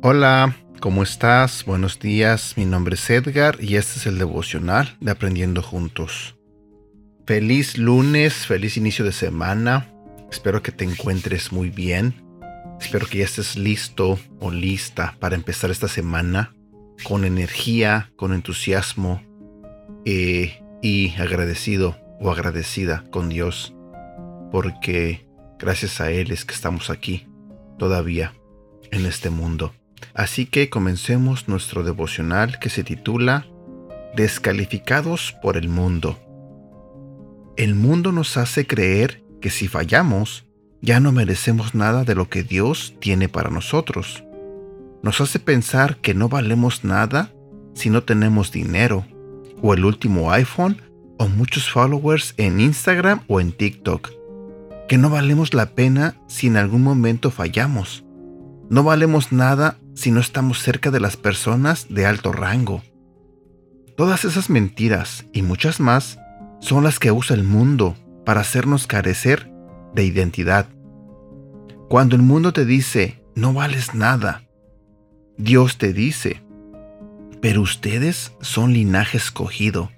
Hola, ¿cómo estás? Buenos días, mi nombre es Edgar y este es el devocional de Aprendiendo Juntos. Feliz lunes, feliz inicio de semana. Espero que te encuentres muy bien. Espero que ya estés listo o lista para empezar esta semana con energía, con entusiasmo eh, y agradecido o agradecida con Dios porque gracias a Él es que estamos aquí todavía en este mundo. Así que comencemos nuestro devocional que se titula Descalificados por el mundo. El mundo nos hace creer que si fallamos, ya no merecemos nada de lo que Dios tiene para nosotros. Nos hace pensar que no valemos nada si no tenemos dinero, o el último iPhone, o muchos followers en Instagram o en TikTok. Que no valemos la pena si en algún momento fallamos. No valemos nada si no estamos cerca de las personas de alto rango. Todas esas mentiras y muchas más son las que usa el mundo para hacernos carecer de identidad. Cuando el mundo te dice, no vales nada, Dios te dice, pero ustedes son linaje escogido,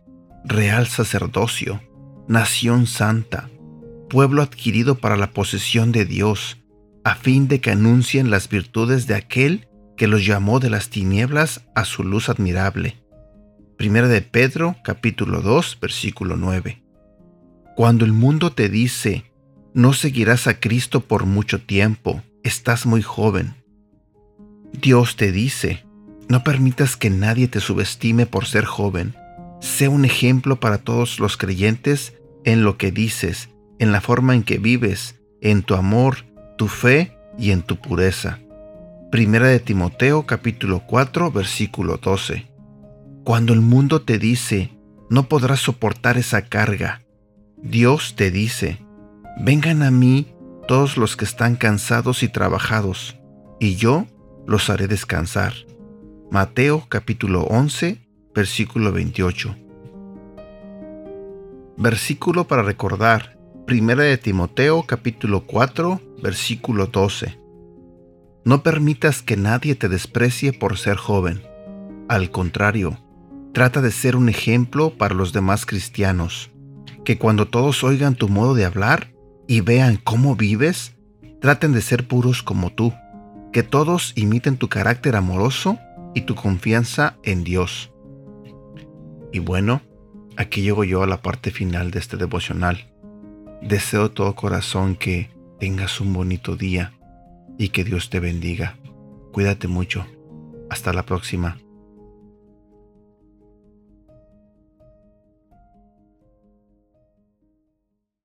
real sacerdocio, nación santa, pueblo adquirido para la posesión de Dios, a fin de que anuncien las virtudes de aquel que los llamó de las tinieblas a su luz admirable. Primera de Pedro capítulo 2 versículo 9. Cuando el mundo te dice, no seguirás a Cristo por mucho tiempo, estás muy joven. Dios te dice, no permitas que nadie te subestime por ser joven. Sé un ejemplo para todos los creyentes en lo que dices, en la forma en que vives, en tu amor, tu fe y en tu pureza. Primera de Timoteo capítulo 4 versículo 12. Cuando el mundo te dice, no podrás soportar esa carga, Dios te dice, vengan a mí todos los que están cansados y trabajados, y yo los haré descansar. Mateo capítulo 11 versículo 28. Versículo para recordar. Primera de Timoteo capítulo 4 versículo 12. No permitas que nadie te desprecie por ser joven. Al contrario, trata de ser un ejemplo para los demás cristianos, que cuando todos oigan tu modo de hablar y vean cómo vives, traten de ser puros como tú, que todos imiten tu carácter amoroso y tu confianza en Dios. Y bueno, aquí llego yo a la parte final de este devocional. Deseo de todo corazón que tengas un bonito día y que Dios te bendiga. Cuídate mucho. Hasta la próxima.